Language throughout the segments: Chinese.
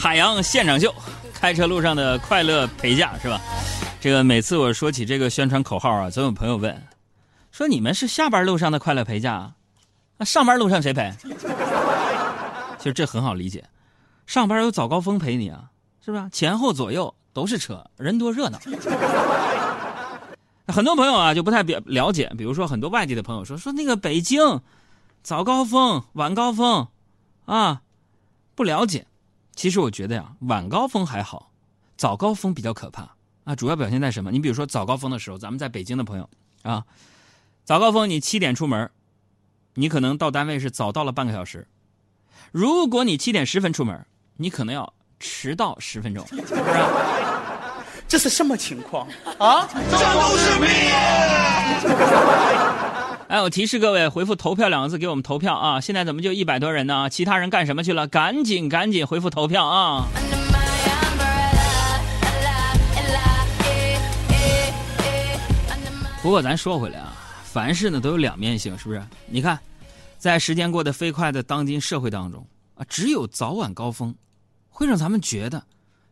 海洋现场秀，开车路上的快乐陪驾是吧？这个每次我说起这个宣传口号啊，总有朋友问，说你们是下班路上的快乐陪驾，那上班路上谁陪？其实这很好理解，上班有早高峰陪你啊，是吧？前后左右都是车，人多热闹。很多朋友啊就不太了了解，比如说很多外地的朋友说说那个北京早高峰、晚高峰啊，不了解。其实我觉得呀，晚高峰还好，早高峰比较可怕啊。主要表现在什么？你比如说早高峰的时候，咱们在北京的朋友啊，早高峰你七点出门，你可能到单位是早到了半个小时。如果你七点十分出门，你可能要迟到十分钟，是不是？这是什么情况啊？这都是命！哎，我提示各位，回复“投票”两个字给我们投票啊！现在怎么就一百多人呢？其他人干什么去了？赶紧赶紧回复投票啊！不过咱说回来啊，凡事呢都有两面性，是不是？你看，在时间过得飞快的当今社会当中啊，只有早晚高峰，会让咱们觉得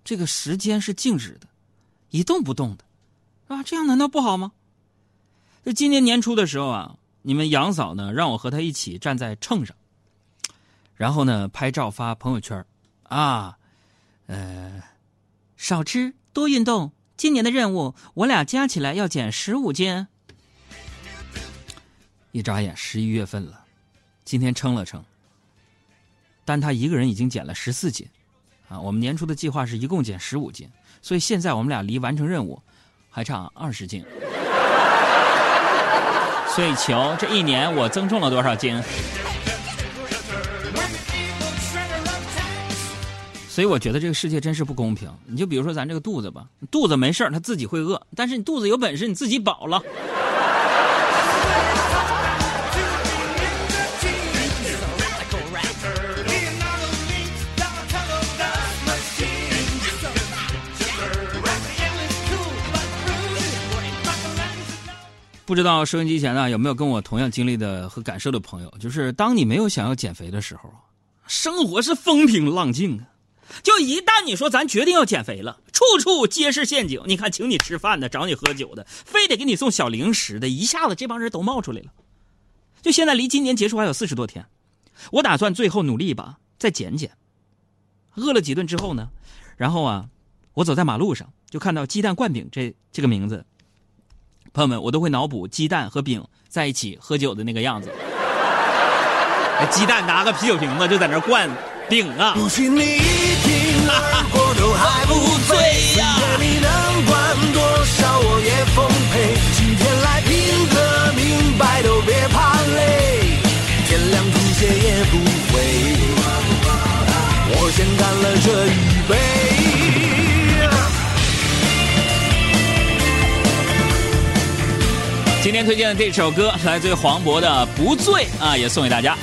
这个时间是静止的，一动不动的，啊，这样难道不好吗？就今年年初的时候啊。你们杨嫂呢？让我和她一起站在秤上，然后呢拍照发朋友圈啊，呃，少吃多运动，今年的任务我俩加起来要减十五斤。一眨眼十一月份了，今天称了称，但她一个人已经减了十四斤，啊，我们年初的计划是一共减十五斤，所以现在我们俩离完成任务还差二十斤。所以求这一年我增重了多少斤？所以我觉得这个世界真是不公平。你就比如说咱这个肚子吧，肚子没事它自己会饿，但是你肚子有本事，你自己饱了。不知道收音机前呢有没有跟我同样经历的和感受的朋友？就是当你没有想要减肥的时候生活是风平浪静啊。就一旦你说咱决定要减肥了，处处皆是陷阱。你看，请你吃饭的，找你喝酒的，非得给你送小零食的，一下子这帮人都冒出来了。就现在离今年结束还有四十多天，我打算最后努力一把，再减减。饿了几顿之后呢，然后啊，我走在马路上就看到鸡蛋灌饼这这个名字。朋友们，我都会脑补鸡蛋和饼在一起喝酒的那个样子。鸡蛋拿个啤酒瓶子就在那灌饼啊！今天推荐的这首歌来自于黄渤的《不醉》啊，也送给大家，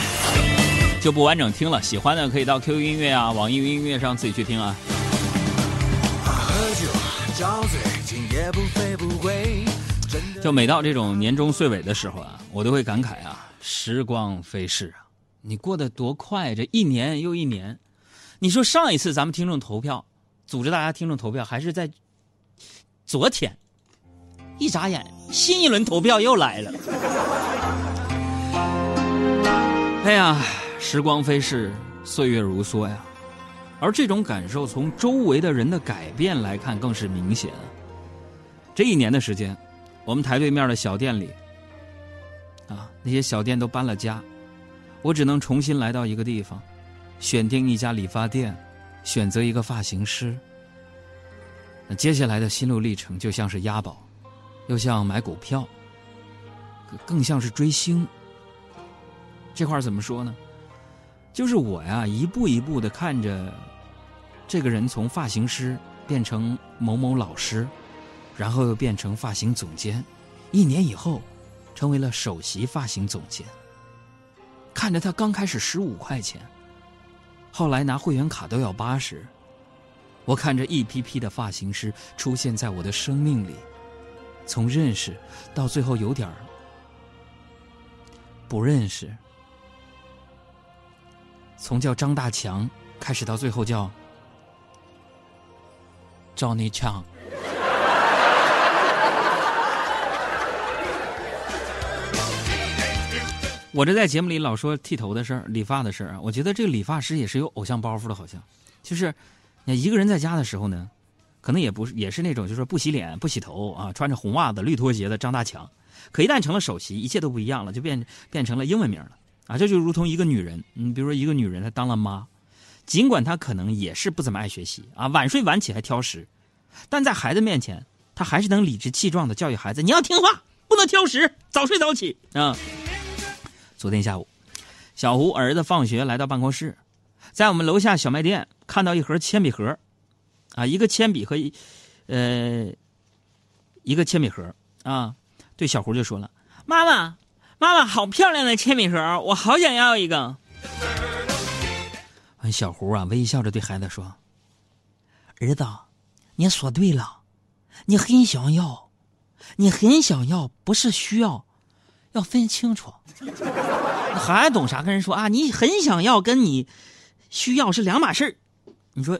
就不完整听了。喜欢的可以到 QQ 音乐啊、网易云音乐上自己去听啊。就每到这种年终岁尾的时候啊，我都会感慨啊，时光飞逝啊，你过得多快，这一年又一年。你说上一次咱们听众投票，组织大家听众投票，还是在昨天。一眨眼，新一轮投票又来了。哎呀，时光飞逝，岁月如梭呀。而这种感受，从周围的人的改变来看，更是明显。这一年的时间，我们台对面的小店里，啊，那些小店都搬了家，我只能重新来到一个地方，选定一家理发店，选择一个发型师。那接下来的心路历程，就像是押宝。又像买股票，更像是追星。这块怎么说呢？就是我呀，一步一步的看着这个人从发型师变成某某老师，然后又变成发型总监，一年以后成为了首席发型总监。看着他刚开始十五块钱，后来拿会员卡都要八十。我看着一批批的发型师出现在我的生命里。从认识到最后有点儿不认识，从叫张大强开始到最后叫找你抢。我这在节目里老说剃头的事儿、理发的事儿啊，我觉得这个理发师也是有偶像包袱的，好像就是，你一个人在家的时候呢，可能也不是也是那种就是不洗脸、不洗头啊，穿着红袜子、绿拖鞋的张大强。可一旦成了首席，一切都不一样了，就变变成了英文名了啊！这就如同一个女人，你比如说一个女人，她当了妈，尽管她可能也是不怎么爱学习啊，晚睡晚起还挑食，但在孩子面前，她还是能理直气壮的教育孩子：你要听话，不能挑食，早睡早起啊！昨天下午，小胡儿子放学来到办公室，在我们楼下小卖店看到一盒铅笔盒，啊，一个铅笔和一，呃，一个铅笔盒啊，对小胡就说了：“妈妈，妈妈，好漂亮的铅笔盒，我好想要一个。”，小胡啊微笑着对孩子说：“儿子，你说对了，你很想要，你很想要，不是需要。”要分清楚，还懂啥？跟人说啊，你很想要，跟你需要是两码事儿。你说，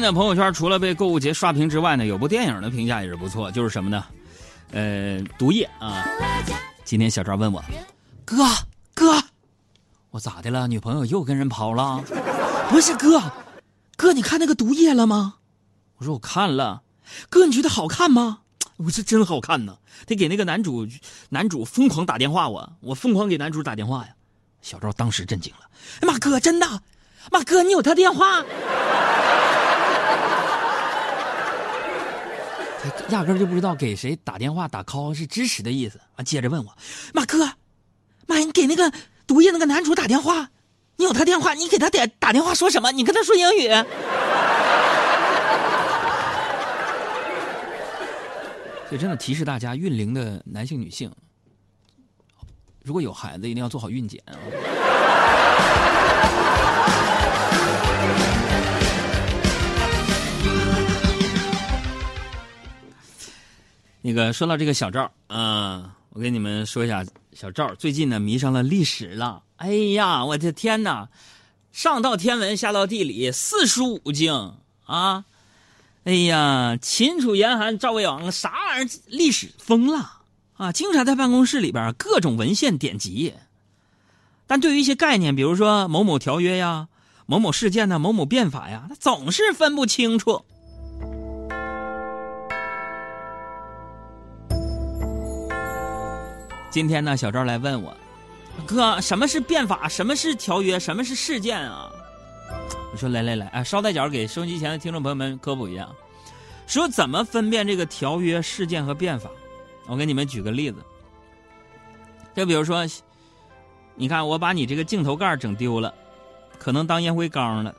近的朋友圈除了被购物节刷屏之外呢，有部电影的评价也是不错，就是什么呢？呃，毒液啊。今天小赵问我，哥哥，我咋的了？女朋友又跟人跑了？不是哥，哥，你看那个毒液了吗？我说我看了。哥，你觉得好看吗？我说真好看呢。得给那个男主，男主疯狂打电话，我我疯狂给男主打电话呀。小赵当时震惊了，哎妈哥，真的？妈哥，你有他电话？压根就不知道给谁打电话打 call 是支持的意思啊！接着问我，马哥，妈，你给那个毒液那个男主打电话，你有他电话，你给他点打电话说什么？你跟他说英语。所以真的提示大家，孕龄的男性女性，如果有孩子，一定要做好孕检啊。那个说到这个小赵啊，我跟你们说一下，小赵最近呢迷上了历史了。哎呀，我的天哪，上到天文，下到地理，四书五经啊！哎呀，秦楚严寒赵魏王，啥玩意儿？历史疯了啊！经常在办公室里边各种文献典籍，但对于一些概念，比如说某某条约呀、某某事件呐、某某变法呀，他总是分不清楚。今天呢，小赵来问我，哥，什么是变法？什么是条约？什么是事件啊？我说来来来，哎，捎带脚给收音机前的听众朋友们科普一下，说怎么分辨这个条约、事件和变法。我给你们举个例子，就比如说，你看我把你这个镜头盖整丢了，可能当烟灰缸了，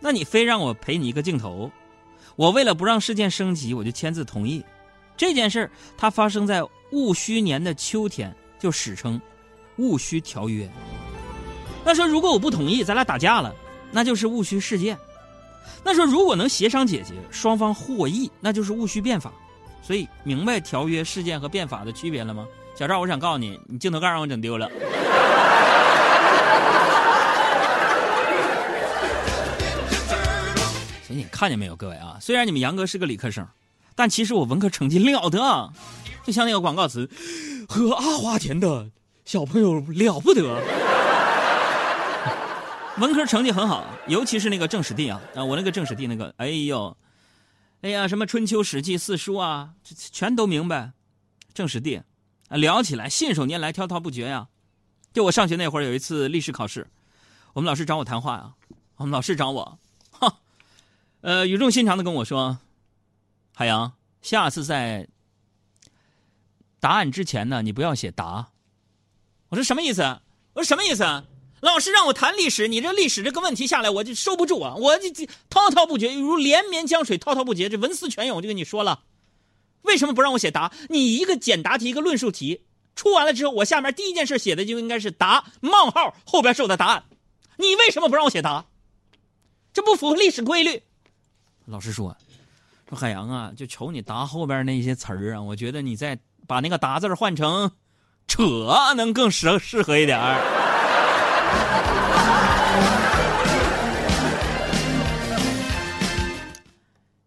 那你非让我赔你一个镜头，我为了不让事件升级，我就签字同意。这件事儿它发生在。戊戌年的秋天就史称戊戌条约。那说如果我不同意，咱俩打架了，那就是戊戌事件。那说如果能协商解决，双方获益，那就是戊戌变法。所以明白条约、事件和变法的区别了吗？小赵，我想告诉你，你镜头盖让我整丢了。所以你看见没有，各位啊？虽然你们杨哥是个理科生，但其实我文科成绩了得。就像那个广告词，喝阿华田的小朋友了不得，文科成绩很好，尤其是那个政史地啊啊，我那个政史地那个，哎呦，哎呀，什么春秋史记四书啊，全都明白，政史地，啊，聊起来信手拈来，滔滔不绝呀。就我上学那会儿有一次历史考试，我们老师找我谈话呀，我们老师找我，哈，呃，语重心长的跟我说，海洋，下次在。答案之前呢，你不要写答，我说什么意思？我说什么意思？老师让我谈历史，你这历史这个问题下来，我就收不住啊！我这滔滔不绝，如连绵江水滔滔不绝，这文思泉涌。我就跟你说了，为什么不让我写答？你一个简答题，一个论述题出完了之后，我下面第一件事写的就应该是答冒号后边是我的答案。你为什么不让我写答？这不符合历史规律。老师说，说海洋啊，就瞅你答后边那些词儿啊，我觉得你在把那个答字换成扯，能更适适合一点儿。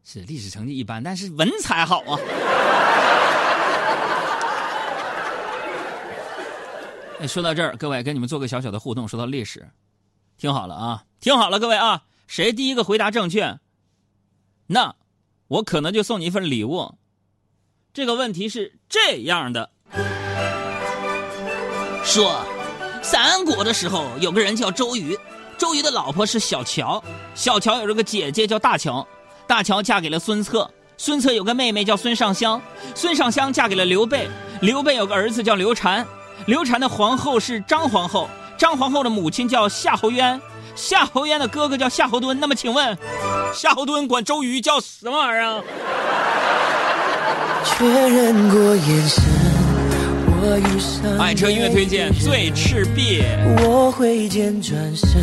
是历史成绩一般，但是文采好啊！哎，说到这儿，各位跟你们做个小小的互动。说到历史，听好了啊，听好了，各位啊，谁第一个回答正确，那我可能就送你一份礼物。这个问题是这样的：说三国的时候，有个人叫周瑜，周瑜的老婆是小乔，小乔有这个姐姐叫大乔。大乔嫁给了孙策，孙策有个妹妹叫孙尚香，孙尚香嫁给了刘备，刘备有个儿子叫刘禅，刘禅的皇后是张皇后，张皇后的母亲叫夏侯渊，夏侯渊的哥哥叫夏侯惇。那么请问，夏侯惇管周瑜叫什么玩意儿？确认过眼神，我遇上爱车音乐推荐最赤壁。我挥剑转身，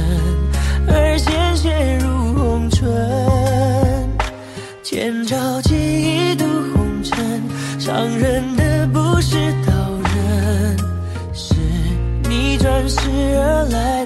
而鲜血如红唇。千朝记忆渡红尘，伤人的不是刀刃，是你转世而来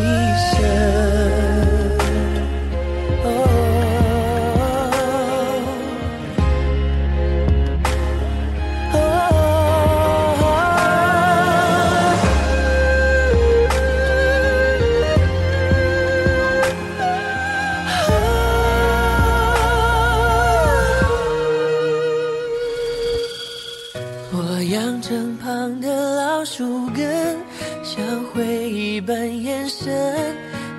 老树根，像回忆般延伸。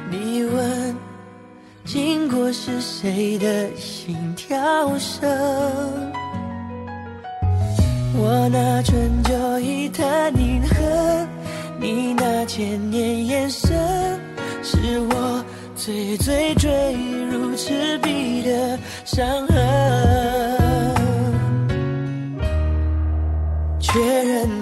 你问，经过是谁的心跳声？我那春秋一坛饮恨，你那千年眼神，是我最最坠入赤壁的伤痕。确认。